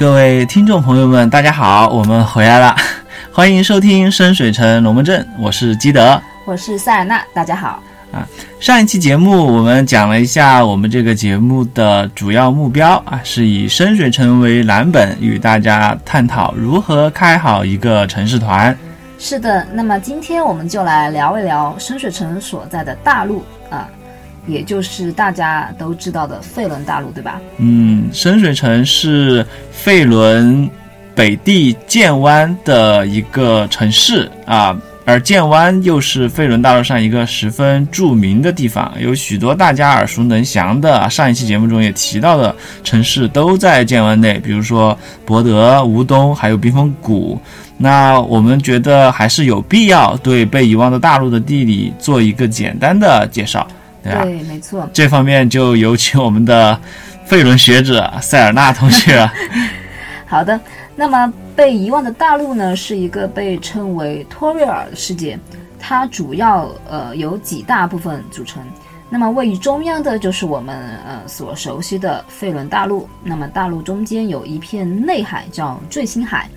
各位听众朋友们，大家好，我们回来了，欢迎收听深水城龙门阵，我是基德，我是塞尔纳，大家好。啊，上一期节目我们讲了一下我们这个节目的主要目标啊，是以深水城为蓝本，与大家探讨如何开好一个城市团。是的，那么今天我们就来聊一聊深水城所在的大陆啊，也就是大家都知道的费伦大陆，对吧？嗯，深水城是费伦北地建湾的一个城市啊。而建湾又是费伦大陆上一个十分著名的地方，有许多大家耳熟能详的，上一期节目中也提到的城市都在建湾内，比如说博德、吴东，还有冰峰谷。那我们觉得还是有必要对被遗忘的大陆的地理做一个简单的介绍，对吧？对，没错。这方面就有请我们的费伦学者塞尔纳同学。好的。那么，被遗忘的大陆呢，是一个被称为托瑞尔的世界，它主要呃由几大部分组成。那么位于中央的就是我们呃所熟悉的费伦大陆。那么大陆中间有一片内海叫坠星海，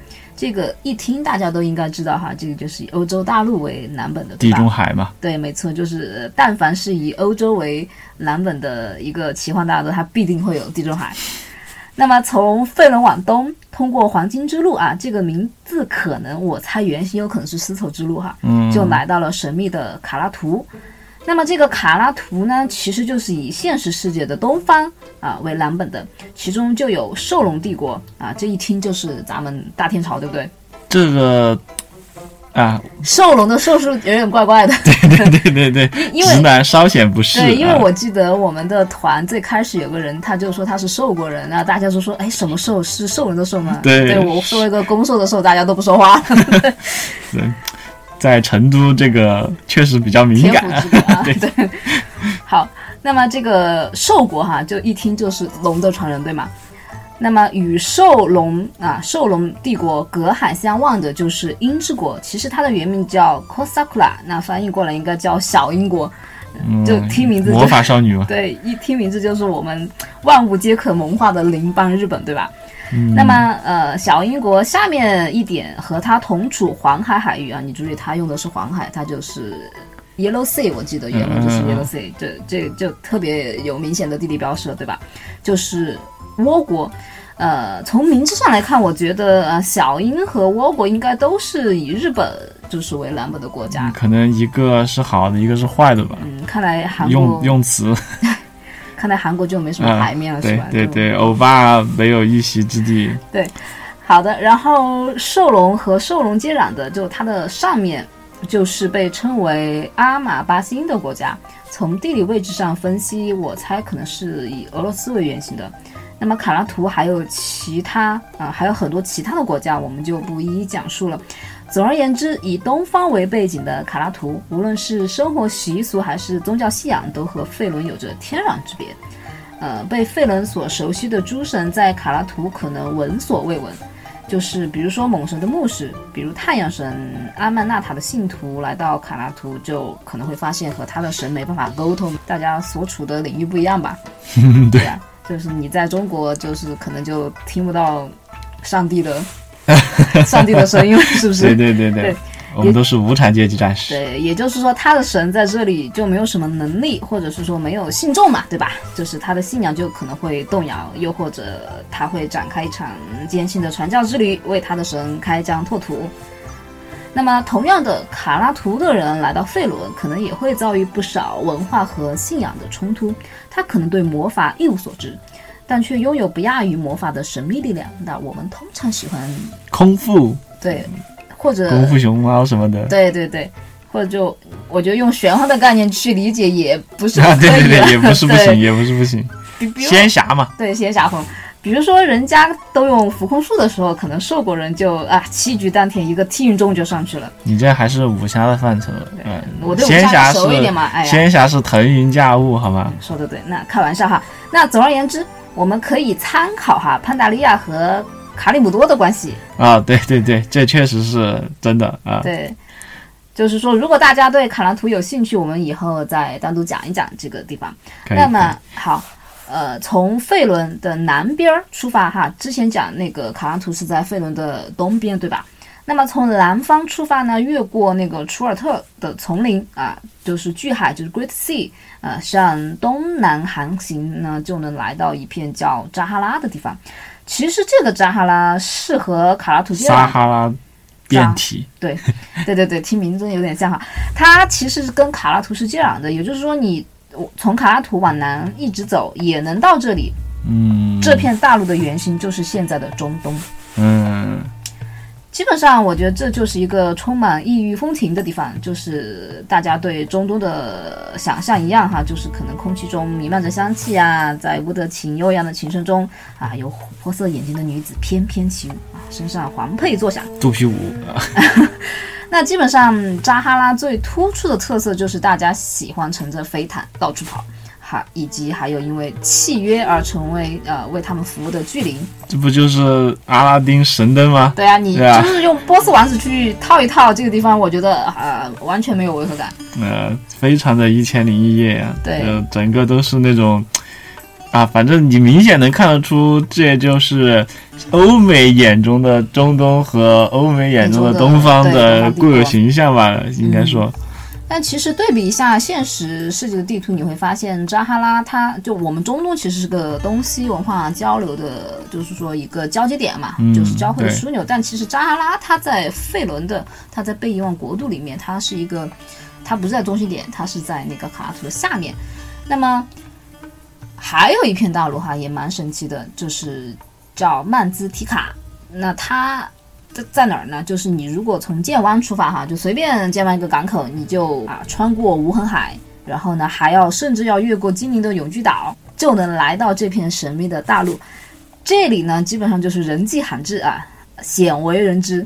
这个一听大家都应该知道哈，这个就是以欧洲大陆为蓝本的地中海嘛。对，没错，就是但凡是以欧洲为蓝本的一个奇幻大陆，它必定会有地中海。那么从费伦往东，通过黄金之路啊，这个名字可能我猜原型有可能是丝绸之路哈，嗯，就来到了神秘的卡拉图。那么这个卡拉图呢，其实就是以现实世界的东方啊为蓝本的，其中就有兽龙帝国啊，这一听就是咱们大天朝，对不对？这个。啊，兽龙的兽是有点怪怪的。对对对对对，直男稍显不适。对，因为我记得我们的团最开始有个人，他就说他是兽国人，然后大家就说，哎，什么兽是兽人的兽吗？对，我说一个公兽的兽，大家都不说话。对，在成都这个确实比较敏感。对 对。好，那么这个兽国哈，就一听就是龙的传人，对吗？那么与兽龙啊，兽龙帝国隔海相望的就是英之国，其实它的原名叫 Kosakura，那翻译过来应该叫小英国，就听名字魔法少女嘛。对，一听名字就是我们万物皆可萌化的邻邦日本，对吧？那么呃，小英国下面一点和它同处黄海海域啊，你注意它用的是黄海，它就是 Yellow Sea，我记得原文就是 Yellow Sea，这这就特别有明显的地理标识了，对吧？就是倭国。呃，从名字上来看，我觉得呃，小英和倭国应该都是以日本就是为蓝本的国家。可能一个是好的，一个是坏的吧。嗯，看来韩国用用词，看来韩国就没什么牌面了，是吧？对对对，欧巴没有一席之地。对，好的。然后兽龙和兽龙接壤的，就它的上面就是被称为阿马巴星的国家。从地理位置上分析，我猜可能是以俄罗斯为原型的。那么卡拉图还有其他啊，还有很多其他的国家，我们就不一一讲述了。总而言之，以东方为背景的卡拉图，无论是生活习俗还是宗教信仰，都和费伦有着天壤之别。呃，被费伦所熟悉的诸神在卡拉图可能闻所未闻，就是比如说猛神的牧师，比如太阳神阿曼纳塔的信徒来到卡拉图，就可能会发现和他的神没办法沟通，大家所处的领域不一样吧？对啊。就是你在中国，就是可能就听不到上帝的 上帝的声音，是不是？对对对对，我们都是无产阶级战士。对，也就是说，他的神在这里就没有什么能力，或者是说没有信众嘛，对吧？就是他的信仰就可能会动摇，又或者他会展开一场艰辛的传教之旅，为他的神开疆拓土。那么，同样的，卡拉图的人来到费伦，可能也会遭遇不少文化和信仰的冲突。他可能对魔法一无所知，但却拥有不亚于魔法的神秘力量。那我们通常喜欢空腹，对，或者功夫熊猫什么的，对对对，或者就我觉得用玄幻的概念去理解也不是啊对对对，也不是不行，也不是不行，仙侠嘛，对仙侠风。比如说，人家都用浮空术的时候，可能兽国人就啊，七局丹田一个踢云中就上去了。你这还是武侠的范畴，嗯，我对武侠熟一点嘛，哎呀，仙侠是腾云驾雾，好吗？说的对，那开玩笑哈。那总而言之，我们可以参考哈潘达利亚和卡里姆多的关系啊，对对对，这确实是真的啊。对，就是说，如果大家对卡兰图有兴趣，我们以后再单独讲一讲这个地方。那么好。呃，从费伦的南边儿出发哈，之前讲那个卡兰图是在费伦的东边，对吧？那么从南方出发呢，越过那个楚尔特的丛林啊，就是巨海，就是 Great Sea，呃，向东南航行呢，就能来到一片叫扎哈拉的地方。其实这个扎哈拉是和卡拉图撒哈拉变体，对，对对对，听名字有点像哈。它其实是跟卡拉图是接壤的，也就是说你从卡拉图往南一直走，也能到这里。嗯，这片大陆的原型就是现在的中东。嗯基本上，我觉得这就是一个充满异域风情的地方，就是大家对中东的想象一样哈，就是可能空气中弥漫着香气啊，在乌德琴悠扬的琴声中啊，有琥珀色眼睛的女子翩翩起舞啊，身上环佩作响。肚皮舞，那基本上扎哈拉最突出的特色就是大家喜欢乘着飞毯到处跑，哈，以及还有因为契约而成为呃为他们服务的巨灵。这不就是阿拉丁神灯吗？对啊，你就是用波斯王子去套一套这个地方，我觉得呃完全没有违和感。呃，非常的一千零一夜呀、对呃，整个都是那种啊，反正你明显能看得出，这就是欧美眼中的中东和欧美眼中的东方的固有形象吧，应该说，但其实对比一下现实世界的地图，你会发现扎哈拉它就我们中东其实是个东西文化交流的，就是说一个交接点嘛，嗯就是交汇的枢纽。但其实扎哈拉它在费伦的，它在被遗忘国度里面，它是一个，它不是在中心点，它是在那个卡拉图的下面。那么还有一片大陆哈，也蛮神奇的，就是叫曼兹提卡。那它在在哪儿呢？就是你如果从建湾出发哈，就随便建完一个港口，你就啊穿过无痕海，然后呢还要甚至要越过精灵的永居岛，就能来到这片神秘的大陆。这里呢基本上就是人迹罕至啊，鲜为人知。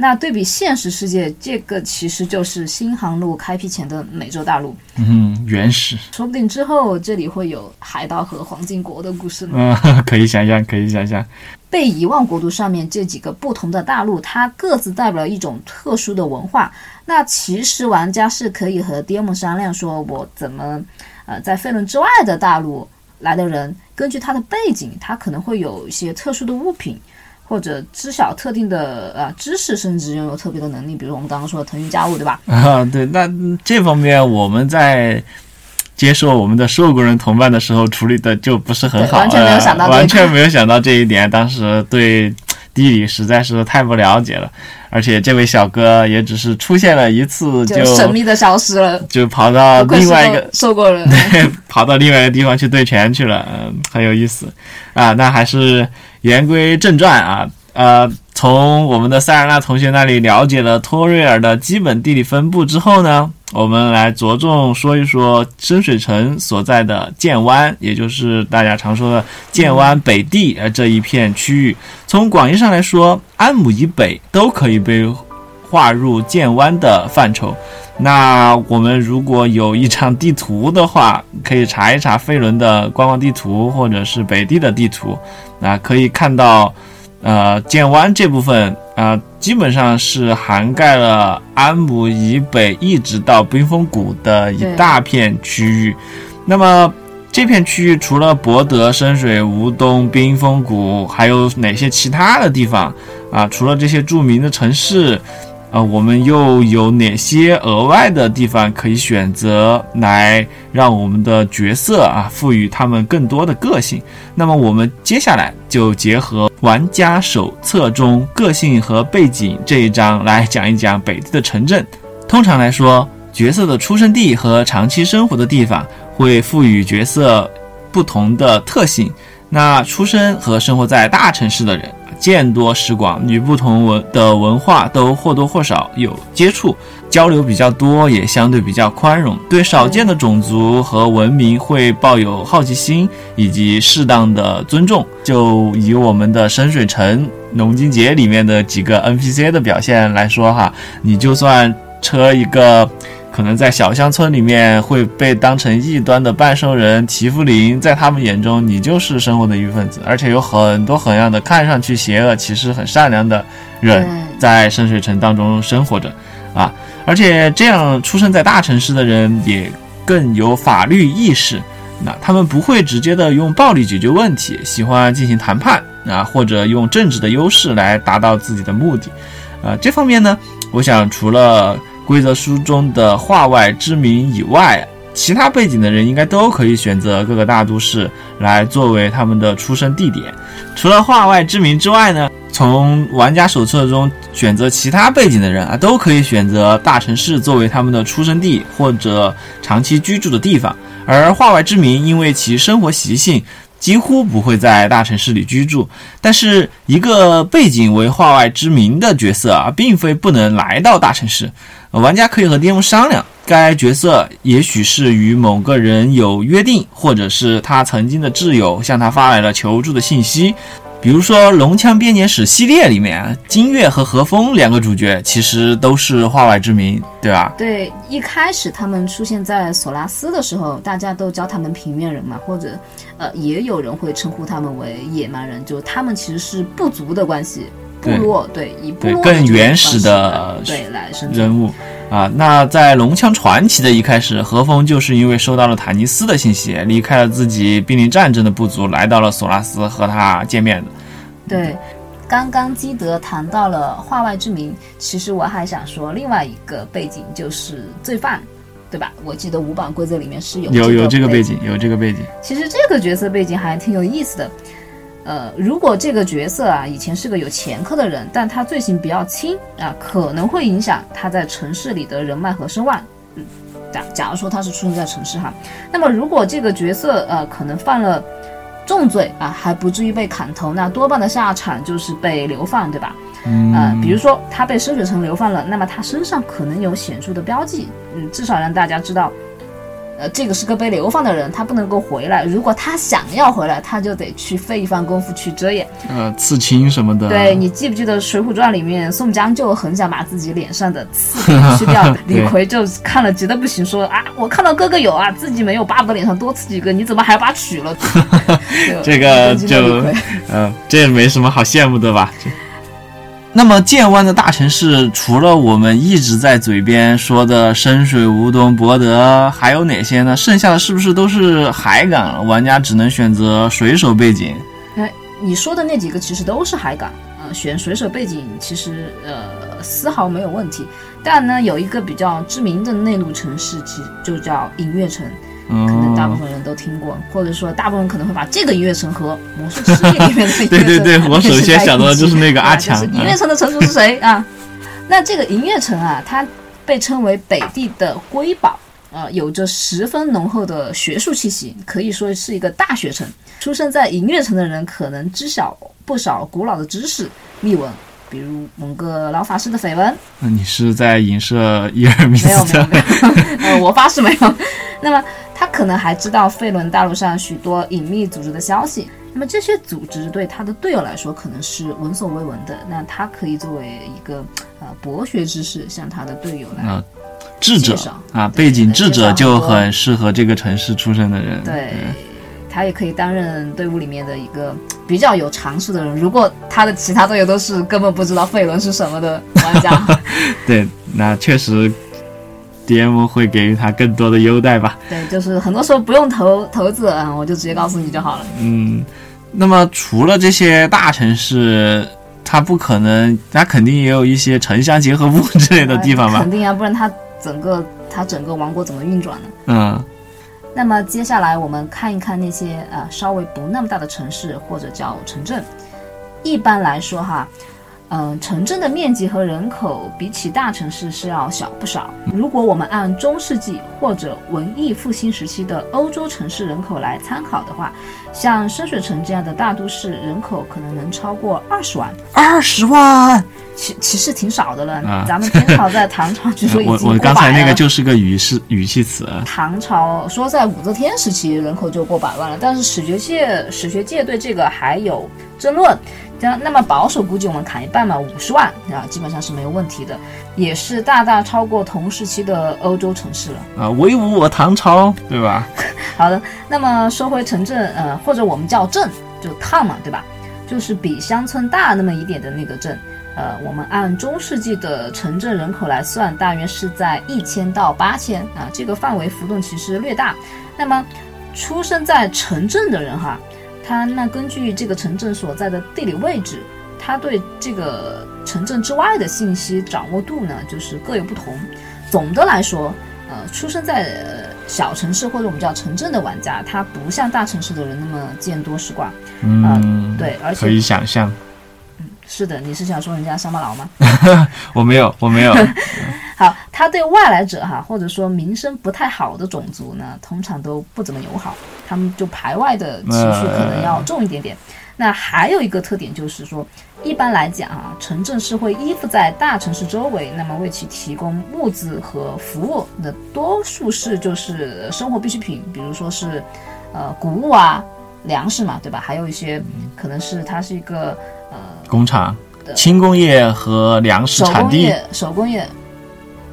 那对比现实世界，这个其实就是新航路开辟前的美洲大陆，嗯，原始，说不定之后这里会有海盗和黄金国的故事呢。嗯，可以想象，可以想象，被遗忘国度上面这几个不同的大陆，它各自代表了一种特殊的文化。那其实玩家是可以和 DM 商量，说我怎么，呃，在费伦之外的大陆来的人，根据他的背景，他可能会有一些特殊的物品，或者知晓特定的呃知识，甚至拥有特别的能力，比如我们刚刚说的腾云驾雾，对吧？啊，对，那这方面我们在接受我们的受雇人同伴的时候处理的就不是很好，完全没有想到完全没有想到这一点。当时对地理实在是太不了解了，而且这位小哥也只是出现了一次就就神秘的消失了，就跑到另外一个受过人。跑到另外一个地方去对拳去了，嗯，很有意思啊。那还是言归正传啊，呃，从我们的塞尔纳同学那里了解了托瑞尔的基本地理分布之后呢，我们来着重说一说深水城所在的剑湾，也就是大家常说的剑湾北地呃这一片区域。从广义上来说，安姆以北都可以被划入剑湾的范畴。那我们如果有一张地图的话，可以查一查费伦的观光地图，或者是北地的地图，那可以看到，呃，剑湾这部分啊、基本上是涵盖了安姆以北一直到冰封谷的一大片区域。那么这片区域除了博德、深水吴东、冰封谷，还有哪些其他的地方啊？除了这些著名的城市，呃，我们又有哪些额外的地方可以选择来让我们的角色啊赋予他们更多的个性？那么我们接下来就结合玩家手册中个性和背景这一章来讲一讲北地的城镇。通常来说，角色的出生地和长期生活的地方会赋予角色不同的特性。那出生和生活在大城市的人，见多识广，与不同文的文化都或多或少有接触，交流比较多，也相对比较宽容，对少见的种族和文明会抱有好奇心以及适当的尊重。就以我们的深水城龙金节里面的几个 NPC 的表现来说哈，你就算车一个。可能在小乡村里面会被当成异端的半兽人提夫林，在他们眼中你就是生活的一份子，而且有很多很样的看上去邪恶，其实很善良的人在深水城当中生活着，啊，而且这样出生在大城市的人也更有法律意识，那他们不会直接的用暴力解决问题，喜欢进行谈判啊，或者用政治的优势来达到自己的目的。啊，这方面呢，我想除了规则书中的画外之民以外，其他背景的人应该都可以选择各个大都市来作为他们的出生地点。除了画外之民之外呢，从玩家手册中选择其他背景的人啊，都可以选择大城市作为他们的出生地或者长期居住的地方。而画外之民因为其生活习性几乎不会在大城市里居住，但是一个背景为画外之民的角色啊，并非不能来到大城市。玩家可以和 DM 商量，该角色也许是与某个人有约定，或者是他曾经的挚友向他发来了求助的信息。比如说《龙枪编年史》系列里面，金月和何风两个主角其实都是化外之名，对吧？对，一开始他们出现在索拉斯的时候，大家都叫他们平面人嘛，或者，呃，也有人会称呼他们为野蛮人，就他们其实是部族的关系，部落对，以部落更原始的对来生人物。啊，那在《龙枪传奇》的一开始，何风就是因为收到了坦尼斯的信息，离开了自己濒临战争的部族，来到了索拉斯和他见面的。对，刚刚基德谈到了画外之名，其实我还想说另外一个背景就是罪犯，对吧？我记得五版规则里面是有有有这个背景，有这个背景。其实这个角色背景还挺有意思的。呃，如果这个角色啊以前是个有前科的人，但他罪行比较轻啊，可能会影响他在城市里的人脉和声望。嗯，假假如说他是出生在城市哈，那么如果这个角色呃可能犯了重罪啊，还不至于被砍头，那多半的下场就是被流放，对吧？嗯，比如说他被深水城流放了，那么他身上可能有显著的标记，嗯，至少让大家知道。呃，这个是个被流放的人，他不能够回来。如果他想要回来，他就得去费一番功夫去遮掩，呃，刺青什么的。对你记不记得《水浒传》里面宋江就很想把自己脸上的刺去掉，李逵就看了急得不行，说啊，我看到哥哥有啊，自己没有，巴不得脸上多刺几个，你怎么还把取了？这个就，呃，这没什么好羡慕的吧？那么剑湾的大城市，除了我们一直在嘴边说的深水吴东博德，还有哪些呢？剩下的是不是都是海港？玩家只能选择水手背景。哎，你说的那几个其实都是海港，呃，选水手背景其实呃丝毫没有问题。但呢，有一个比较知名的内陆城市，其实就叫银月城。可能大部分人都听过，或者说大部分可能会把这个音乐城和魔术师里面的对对对，我首先想到的就是那个阿强。音乐城的城主是谁啊？那这个银月城啊，它被称为北地的瑰宝，呃，有着十分浓厚的学术气息，可以说是一个大学城。出生在银月城的人可能知晓不少古老的知识秘闻，比如某个老法师的绯闻。那你是在影射伊尔米斯？没有没有没有，呃，我发誓没有。那么。他可能还知道费伦大陆上许多隐秘组织的消息，那么这些组织对他的队友来说可能是闻所未闻的，那他可以作为一个呃博学之士向他的队友来智者啊，背景智者就很适合这个城市出生的人。对，他也可以担任队伍里面的一个比较有常识的人。如果他的其他队友都是根本不知道费伦是什么的玩家，对，那确实。DM 会给予他更多的优待吧？对，就是很多时候不用投投资啊，我就直接告诉你就好了。嗯，那么除了这些大城市，它不可能，它肯定也有一些城乡结合部之类的地方吧？肯定啊，不然它整个它整个王国怎么运转呢？嗯。那么接下来我们看一看那些呃稍微不那么大的城市或者叫城镇。一般来说哈。嗯，城镇的面积和人口比起大城市是要小不少。如果我们按中世纪或者文艺复兴时期的欧洲城市人口来参考的话，像深水城这样的大都市，人口可能能超过二十万。二十万，其其实挺少的了。咱们天朝在唐朝据说已 经我我刚才那个就是个语是语气词。唐朝说在武则天时期人口就过百万了，但是史学界史学界对这个还有争论。那那么保守估计，我们砍一半嘛，五十万啊，基本上是没有问题的，也是大大超过同时期的欧洲城市了啊，威武我唐朝，对吧？好的，那么说回城镇，呃，或者我们叫镇，就 town 嘛，对吧？就是比乡村大那么一点的那个镇，呃，我们按中世纪的城镇人口来算，大约是在一千到八千啊，这个范围浮动其实略大。那么出生在城镇的人哈，他那根据这个城镇所在的地理位置，他对这个城镇之外的信息掌握度呢，就是各有不同。总的来说，呃，出生在呃小城市或者我们叫城镇的玩家，他不像大城市的人那么见多识广。嗯，对，而且可以想象。嗯是的，你是想说人家乡巴佬吗？我没有，我没有。好，他对外来者哈，或者说名声不太好的种族呢，通常都不怎么友好，他们就排外的情绪可能要重一点点。那还有一个特点就是说，一般来讲啊，城镇是会依附在大城市周围，那么为其提供物资和服务的，多数是就是生活必需品，比如说是，呃，谷物啊、粮食嘛，对吧？还有一些可能是它是一个呃工厂、轻工业和粮食产地。工业、手工业、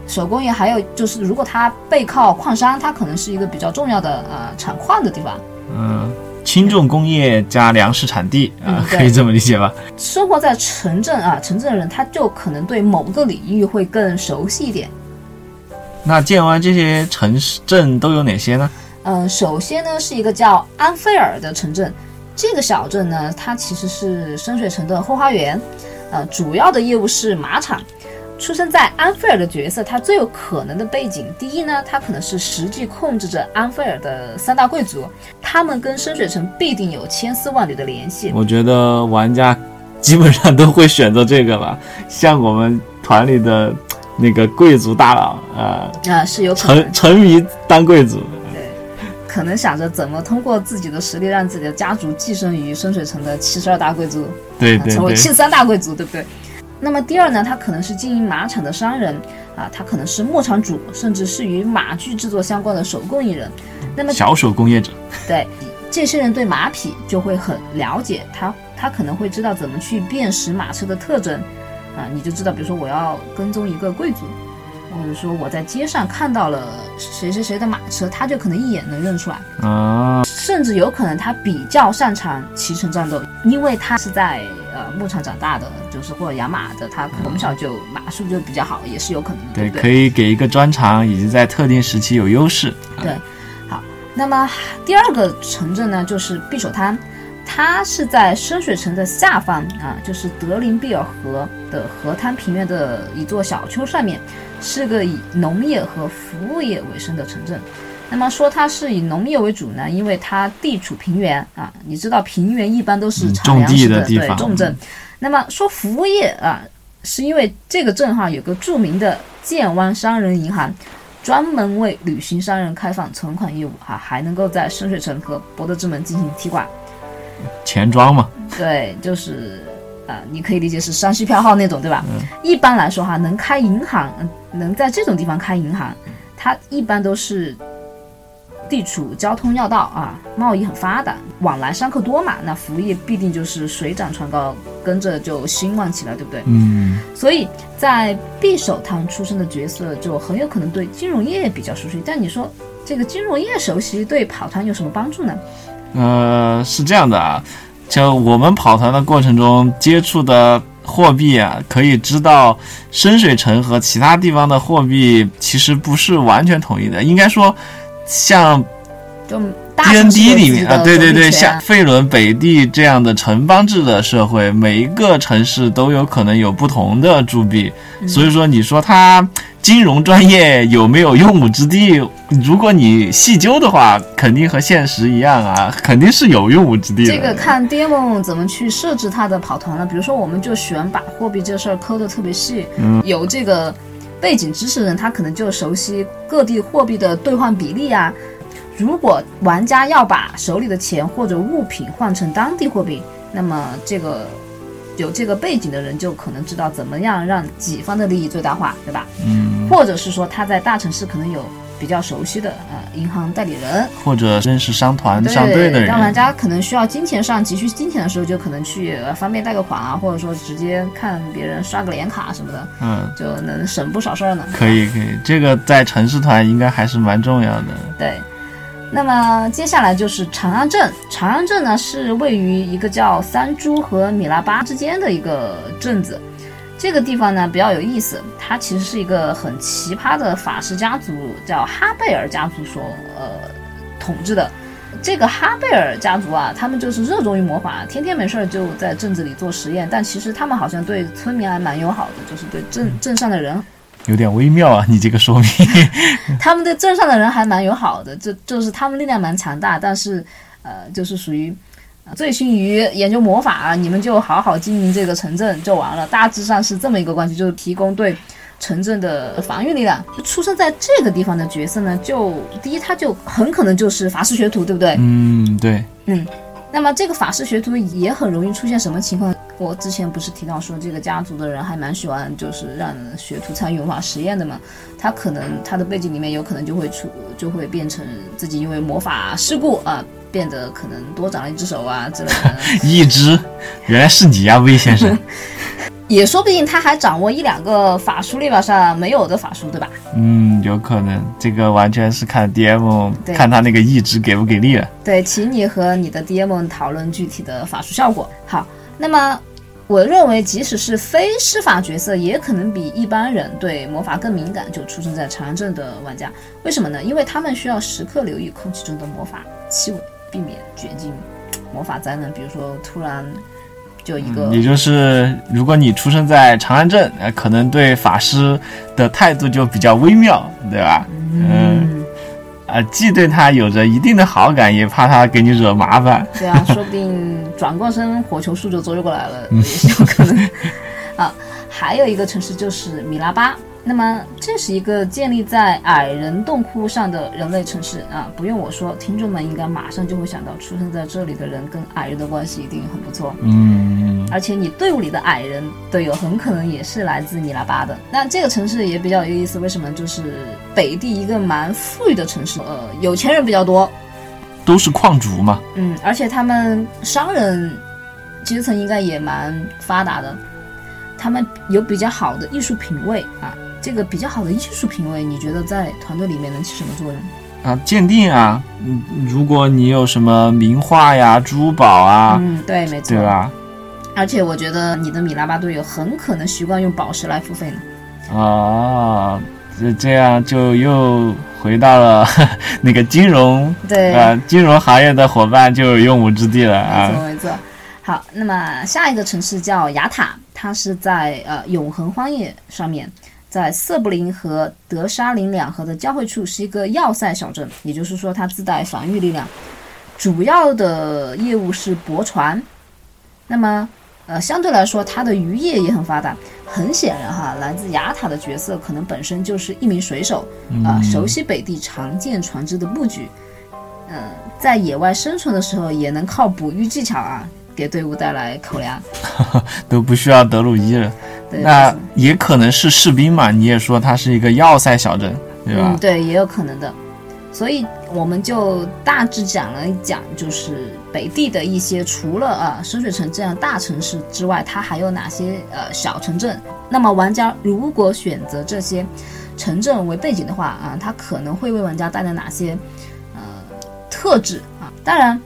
手工业，还有就是如果它背靠矿山，它可能是一个比较重要的呃产矿的地方。嗯，轻重工业加粮食产地啊，嗯可以这么理解吧？生活在城镇啊，城镇的人他就可能对某个领域会更熟悉一点。那建湾这些城市镇都有哪些呢？嗯，首先呢是一个叫安菲尔的城镇，这个小镇呢，它其实是深水城的后花园，呃，主要的业务是马场。出生在安菲尔的角色，他最有可能的背景，第一呢，他可能是实际控制着安菲尔的三大贵族，他们跟深水城必定有千丝万缕的联系。我觉得玩家基本上都会选择这个吧，像我们团里的那个贵族大佬啊，啊、是有沉沉迷当贵族。可能想着怎么通过自己的实力让自己的家族跻身于深水城的七十二大贵族，对对对，啊成为七十三大贵族，对不对？那么第二呢，他可能是经营马场的商人啊，他可能是牧场主，甚至是与马具制作相关的手工艺人。那么小手工业者。对这些人对马匹就会很了解，他他可能会知道怎么去辨识马车的特征啊，你就知道，比如说我要跟踪一个贵族，或者说我在街上看到了谁谁谁的马车，他就可能一眼能认出来。啊，甚至有可能他比较擅长骑乘战斗，因为他是在呃牧场长大的，就是或者养马的，他从小就马术就比较好，也是有可能的，对？可以给一个专长，以及在特定时期有优势。对，好，那么第二个城镇呢，就是匕首滩，它是在深水城的下方啊，就是德林比尔河的河滩平原的一座小丘上面，是个以农业和服务业为生的城镇。那么说它是以农业为主呢，因为它地处平原啊，你知道平原一般都是嗯产粮食的地方对重镇。那么说服务业啊，是因为这个镇哈有个著名的建湾商人银行，专门为旅行商人开放存款业务哈、还能够在深水城和博德之门进行提款。钱庄嘛，对，就是啊、你可以理解是山西票号那种，对吧？一般来说哈，能开银行，嗯能在这种地方开银行，它一般都是地处交通要道啊，贸易很发达，往来商客多嘛，那服务业必定就是水涨船高，跟着就兴旺起来，对不对？嗯，所以在匕首堂出身的角色就很有可能对金融业比较熟悉。但你说这个金融业熟悉对跑团有什么帮助呢？呃，是这样的啊，就我们跑团的过程中接触的货币啊，可以知道深水城和其他地方的货币其实不是完全统一的，应该说像都大 D 城 N 市 D 里面啊，对对对，像费伦、北地这样的城邦制的社会，每一个城市都有可能有不同的铸币，嗯所以说你说它金融专业有没有用武之地？如果你细究的话，肯定和现实一样啊，肯定是有用武之地的。这个看 Demon 怎么去设置它的跑团了。比如说，我们就喜欢把货币这事儿抠的特别细，嗯有这个背景知识的人，他可能就熟悉各地货币的兑换比例啊。如果玩家要把手里的钱或者物品换成当地货币，那么这个有这个背景的人就可能知道怎么样让己方的利益最大化，对吧？嗯，或者是说他在大城市可能有比较熟悉的呃银行代理人，或者认识商团、商队的当玩，家可能需要金钱上急需金钱的时候，就可能去呃方便贷个款啊，或者说直接看别人刷个脸卡什么的，嗯，就能省不少事儿呢。可以可以，这个在城市团应该还是蛮重要的。对。那么接下来就是长安镇，长安镇呢是位于一个叫三株和米拉巴之间的一个镇子。这个地方呢比较有意思，它其实是一个很奇葩的法师家族，叫哈贝尔家族所呃统治的。这个哈贝尔家族啊，他们就是热衷于魔法，天天没事儿就在镇子里做实验。但其实他们好像对村民还蛮友好的，就是对镇镇上的人有点微妙啊，你这个说明。他们对镇上的人还蛮友好的，就就是他们力量蛮强大，但是呃，就是属于醉心于研究魔法，你们就好好经营这个城镇就完了。大致上是这么一个关系，就是提供对。城镇的防御力量，出生在这个地方的角色呢，就第一，他就很可能就是法师学徒，对不对？嗯，对。嗯，那么这个法师学徒也很容易出现什么情况？我之前不是提到说，这个家族的人还蛮喜欢，就是让学徒参与魔法实验的嘛。他可能他的背景里面有可能就会出，就会变成自己因为魔法事故啊，变得可能多长了一只手啊之类的。一只，原来是你啊，魏先生。也说不定他还掌握一两个法术列表上没有的法术，对吧？嗯，有可能，这个完全是看 DM 看他那个意志给不给力了。对，请你和你的 DM 讨论具体的法术效果。好，那么我认为，即使是非施法角色，也可能比一般人对魔法更敏感。就出生在长安镇的玩家，为什么呢？因为他们需要时刻留意空气中的魔法气味，避免卷进魔法灾难，比如说突然。就一个，也就是如果你出生在长安镇，呃，可能对法师的态度就比较微妙，对吧？嗯，啊，既对他有着一定的好感，也怕他给你惹麻烦。对啊，说不定转过身火球术就追过来了，也是有可能。啊，还有一个城市就是米拉巴。那么，这是一个建立在矮人洞窟上的人类城市啊！不用我说，听众们应该马上就会想到，出生在这里的人跟矮人的关系一定很不错。嗯，而且你队伍里的矮人队友很可能也是来自米拉巴的。那这个城市也比较有意思，为什么？就是北地一个蛮富裕的城市，呃，有钱人比较多，都是矿主嘛。嗯，而且他们商人阶层应该也蛮发达的，他们有比较好的艺术品味啊。这个比较好的艺术品味，你觉得在团队里面能起什么作用？啊，鉴定啊，嗯，如果你有什么名画呀、珠宝啊，嗯，对，没错，对吧？而且我觉得你的米拉巴队友很可能习惯用宝石来付费呢。啊，这这样就又回到了 那个金融，对啊，金融行业的伙伴就有用武之地了啊。没错，没错。好，那么下一个城市叫雅塔，它是在呃永恒荒野上面。在瑟布林和德沙林两河的交汇处是一个要塞小镇，也就是说它自带防御力量，主要的业务是驳船。那么，呃，相对来说它的渔业也很发达。很显然哈，来自雅塔的角色可能本身就是一名水手，啊，熟悉北地常见船只的布局，嗯，在野外生存的时候也能靠捕鱼技巧啊。给队伍带来口粮，都不需要德鲁伊了。那也可能是士兵嘛？你也说它是一个要塞小镇，对吧？嗯，对，也有可能的。所以我们就大致讲了一讲，就是北地的一些除了啊深水城这样大城市之外，它还有哪些呃小城镇？那么玩家如果选择这些城镇为背景的话啊，它可能会为玩家带来哪些呃特质啊？当然。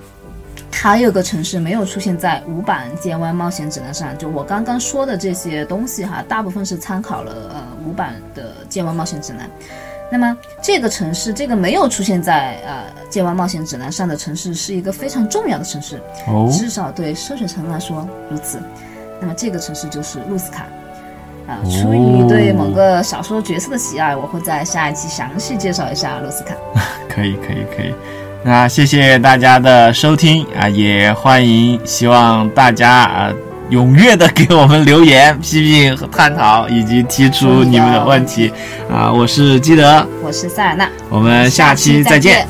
还有个城市没有出现在五版剑湾冒险指南上，就我刚刚说的这些东西哈，大部分是参考了呃五版的剑湾冒险指南。那么这个城市，这个没有出现在呃剑湾冒险指南上的城市，是一个非常重要的城市，至少对奢水城来说如此。那么这个城市就是露斯卡。啊，出于对某个小说角色的喜爱，我会在下一期详细介绍一下露斯卡。可以，可以，可以。那谢谢大家的收听啊，也欢迎希望大家啊踊跃的给我们留言、批评和探讨，以及提出你们的问题啊。我是基德，我是塞尔纳，我们下期再见。